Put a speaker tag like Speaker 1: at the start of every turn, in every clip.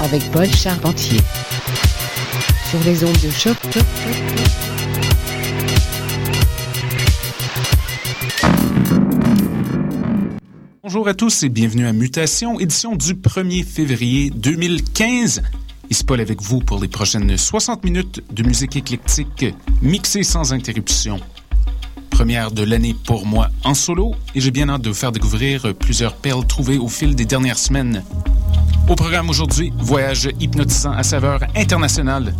Speaker 1: avec Paul Charpentier sur les ondes de choc.
Speaker 2: Bonjour à tous et bienvenue à Mutation, édition du 1er février 2015. Ici Paul avec vous pour les prochaines 60 minutes de musique éclectique mixée sans interruption. Première de l'année pour moi en solo et j'ai bien hâte de vous faire découvrir plusieurs perles trouvées au fil des dernières semaines. Au programme aujourd'hui, voyage hypnotisant à saveur internationale.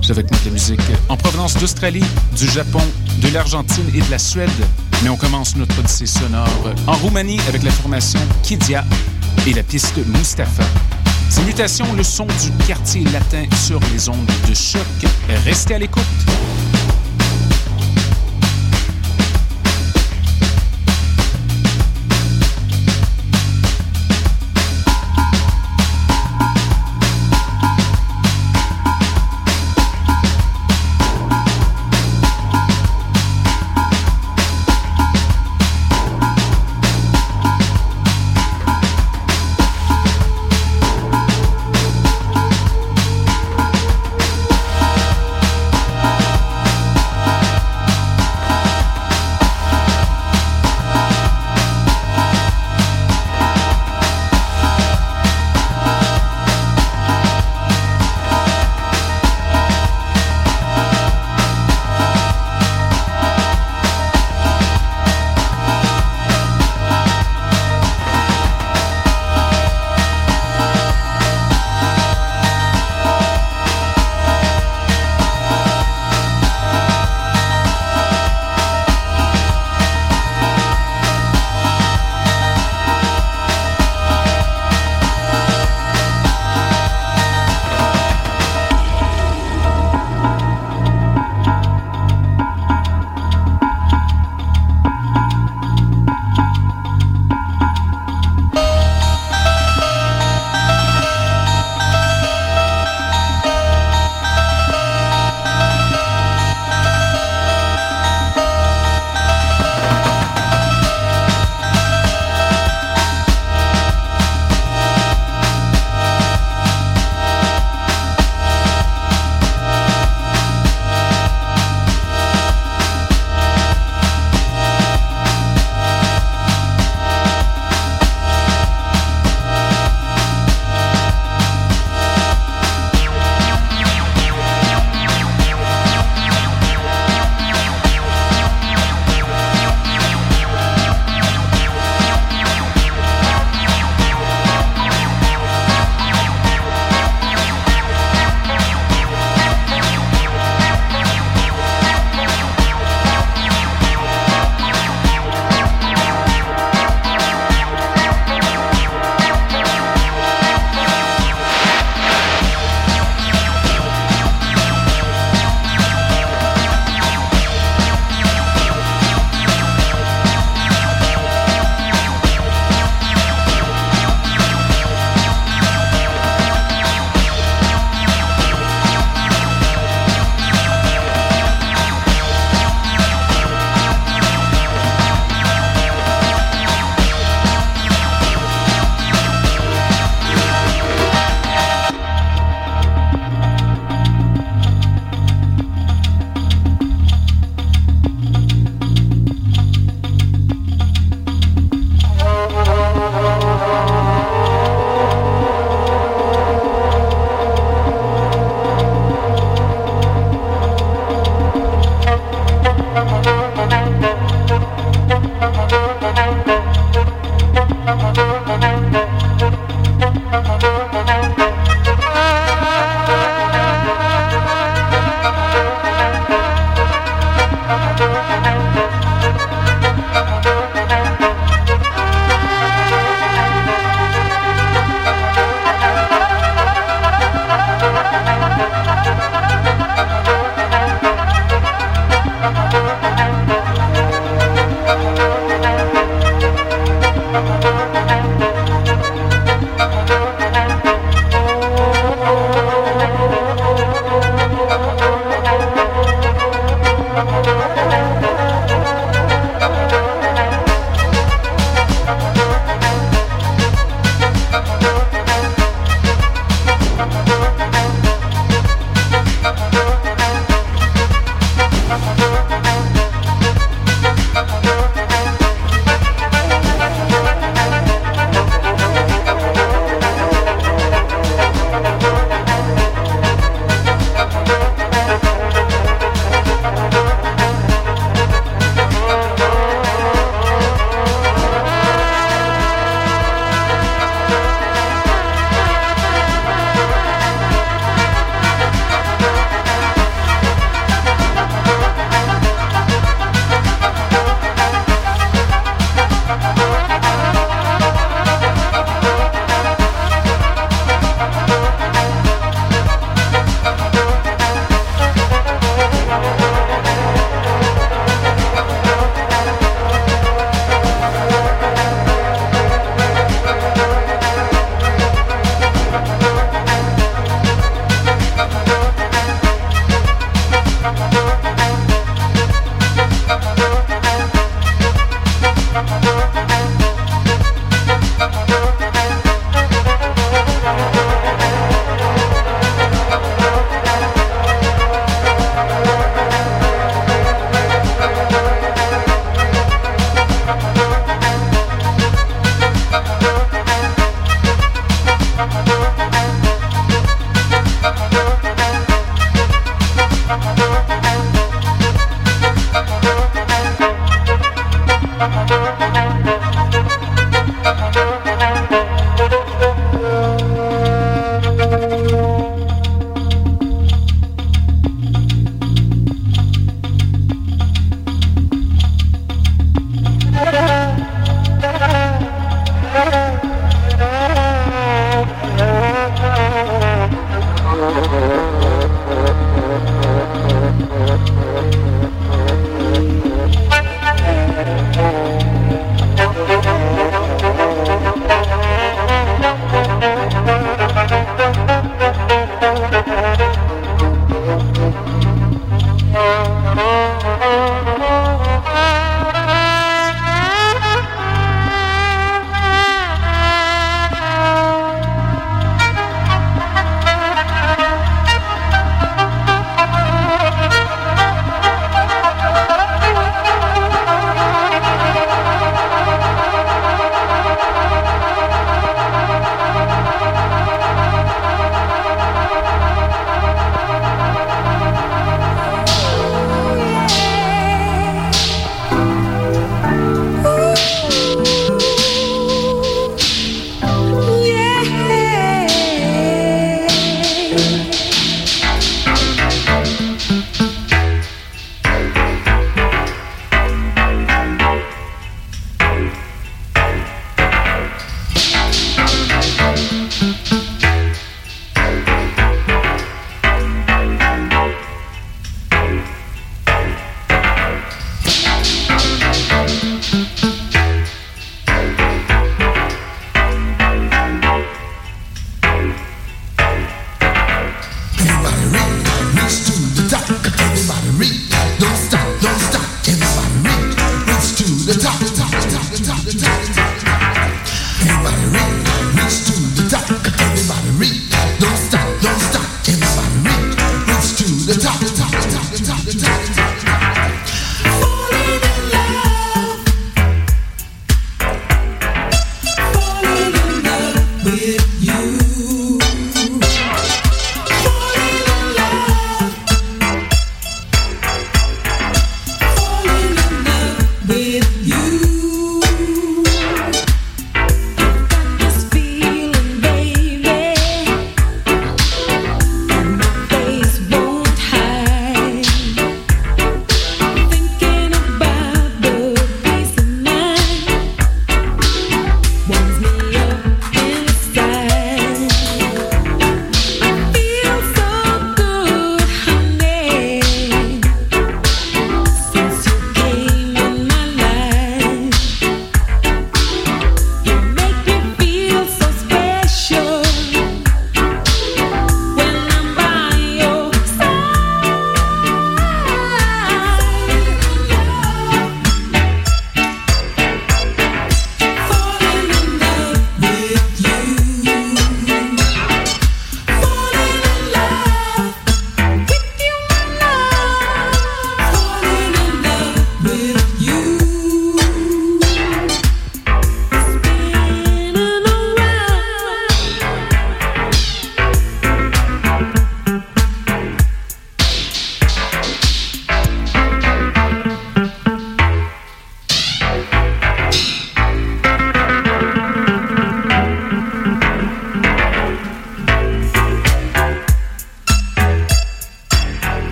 Speaker 2: J'ai avec moi de la musique en provenance d'Australie, du Japon, de l'Argentine et de la Suède. Mais on commence notre odyssée sonore en Roumanie avec la formation Kidia et la piste Mustapha. Ces mutations, le son du quartier latin sur les ondes de choc. Restez à l'écoute.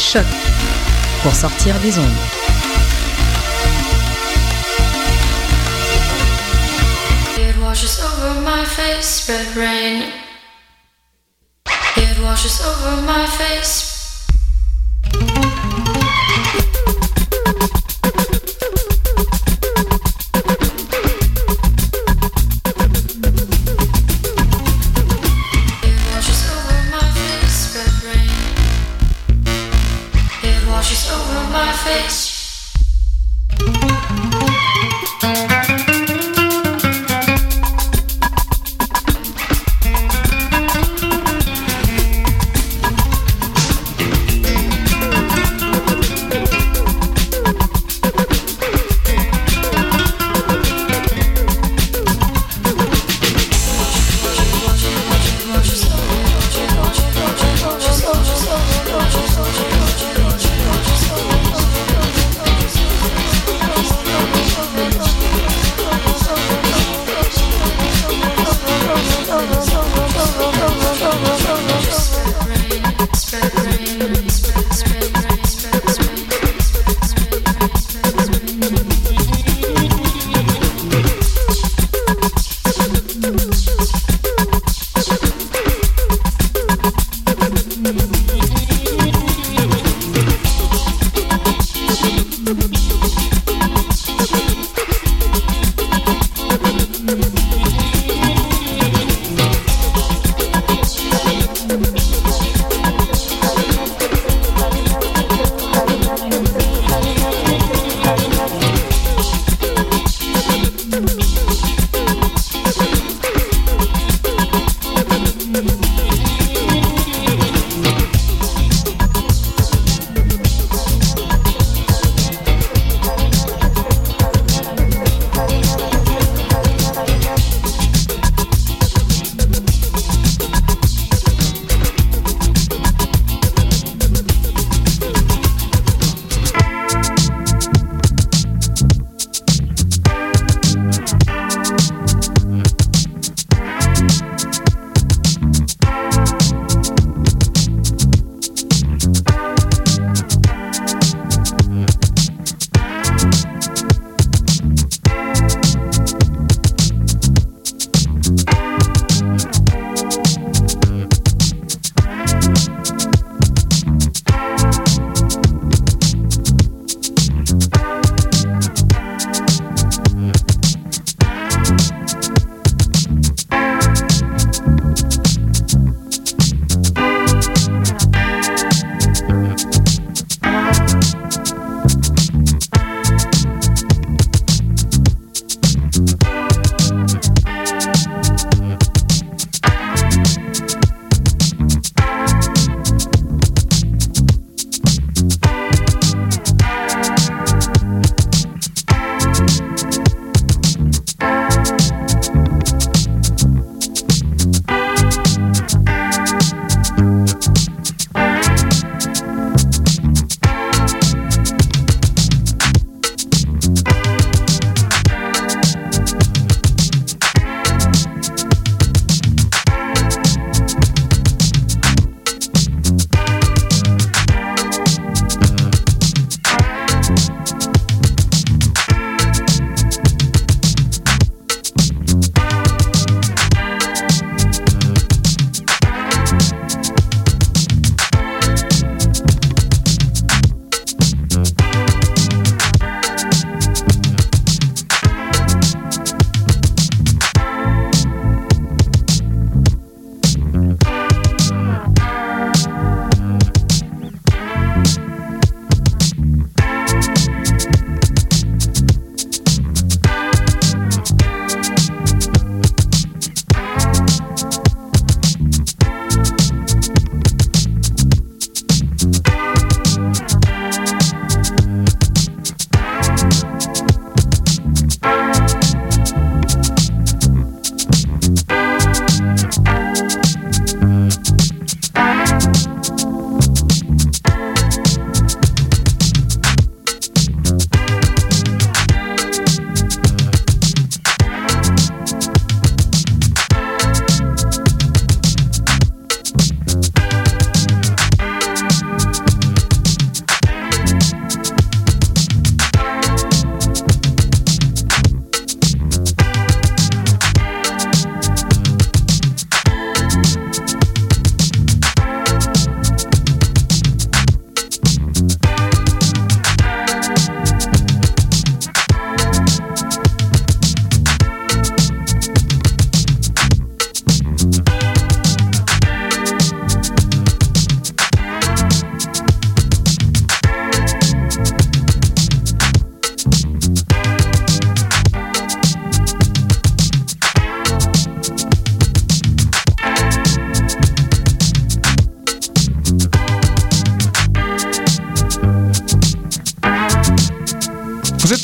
Speaker 1: Choc pour sortir des ondes.
Speaker 3: It washes over my face, red rain. It washes over my face.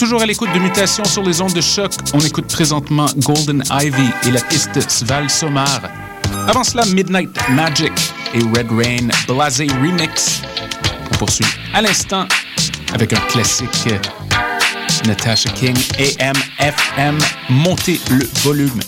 Speaker 4: Toujours à l'écoute de Mutation sur les ondes de choc. On écoute présentement Golden Ivy et la piste Sval Somar. Avant cela, Midnight Magic et Red Rain Blasé Remix. On poursuit à l'instant avec un classique Natasha King AM/FM. Montez le volume.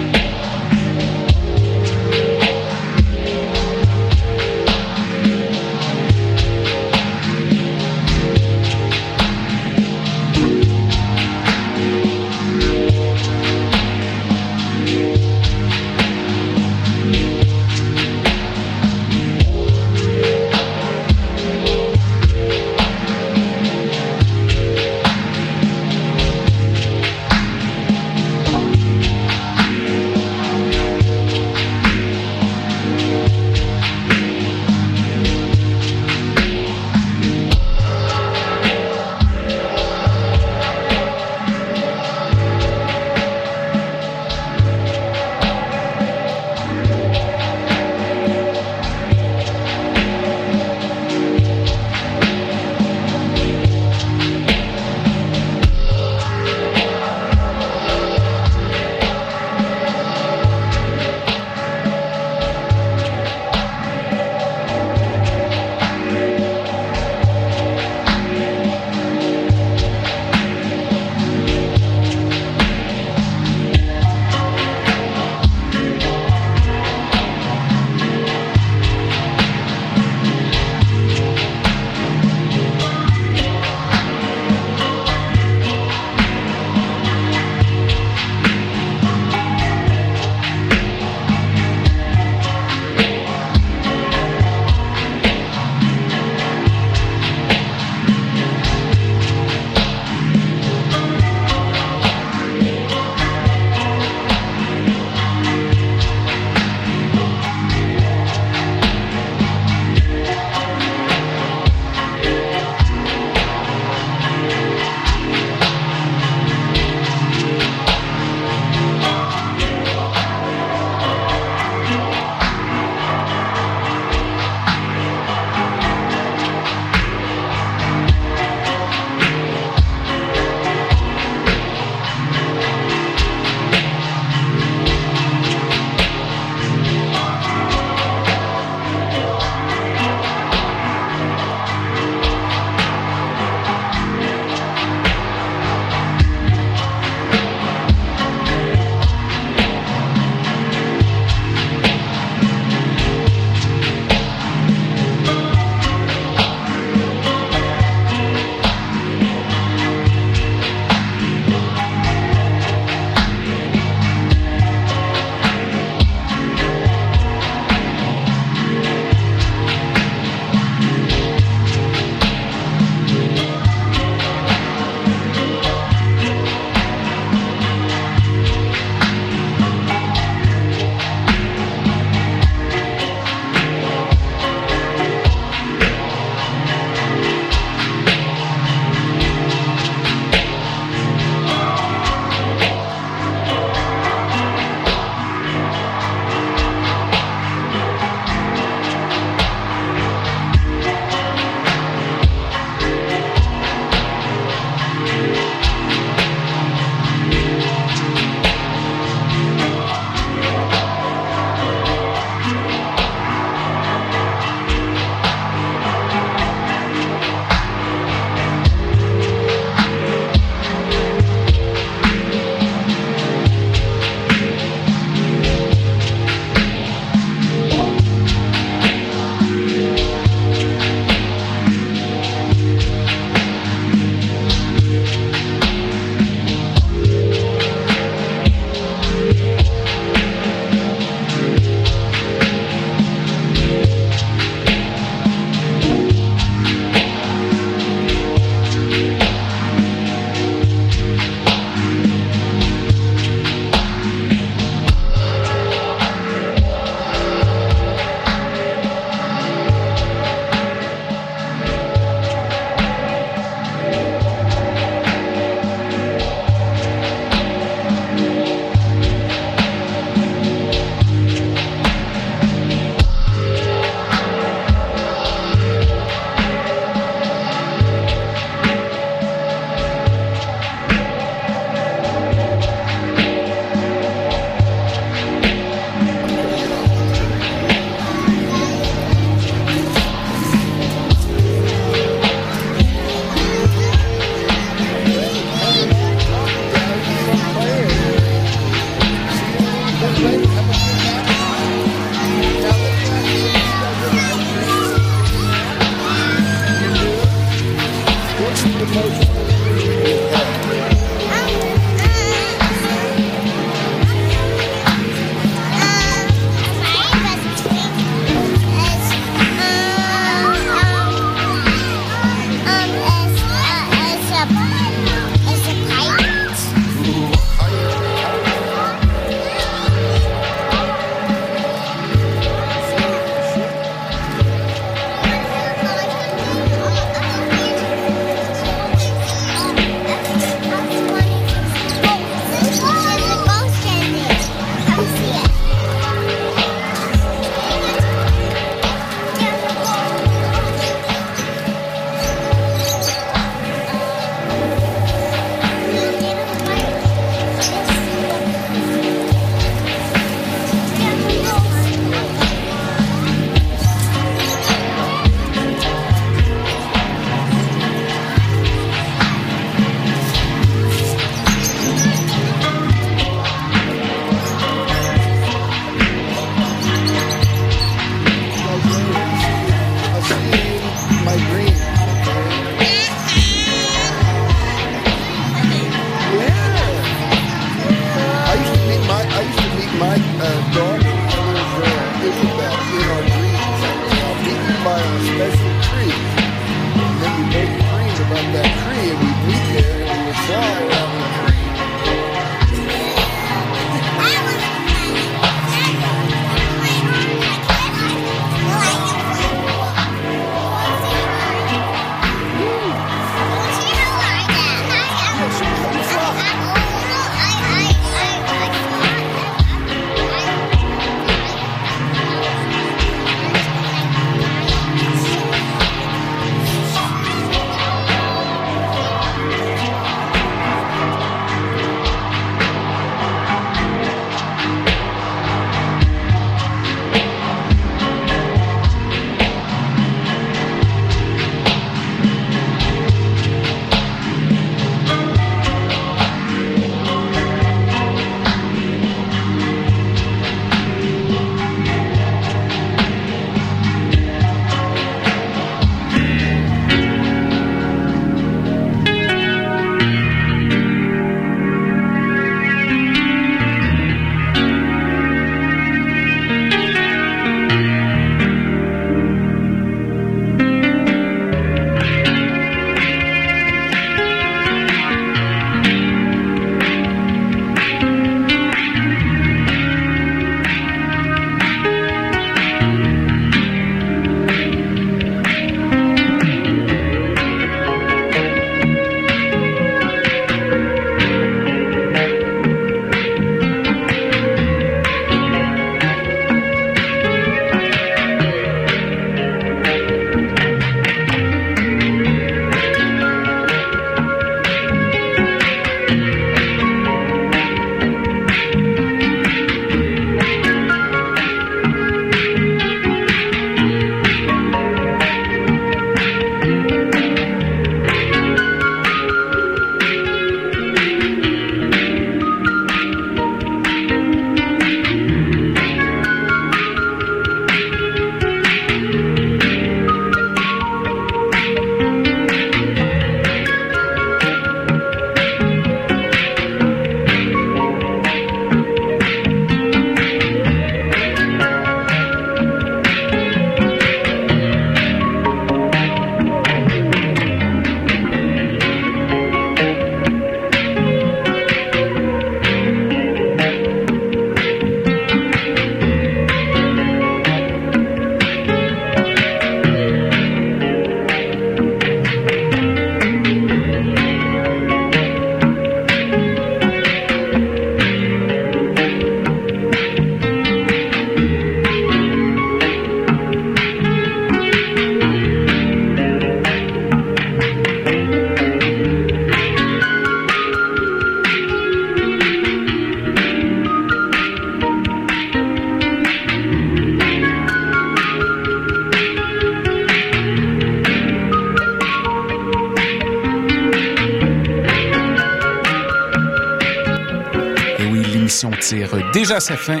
Speaker 2: Déjà à sa fin.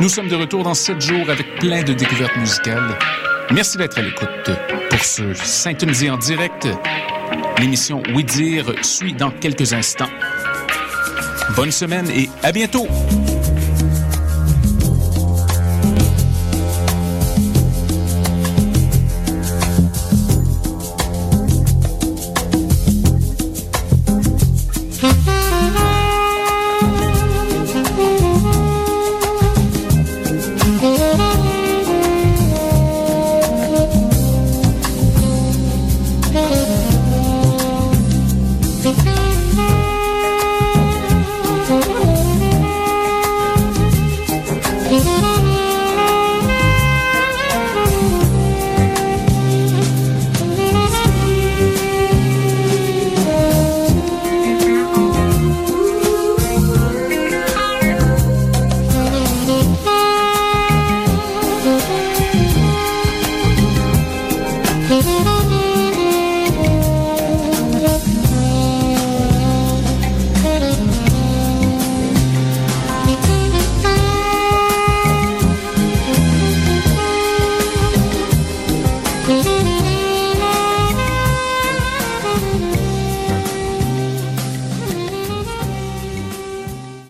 Speaker 2: Nous sommes de retour dans sept jours avec plein de découvertes musicales. Merci d'être à l'écoute. Pour ceux syntonisés en direct, l'émission Oui Dire suit dans quelques instants. Bonne semaine et à bientôt!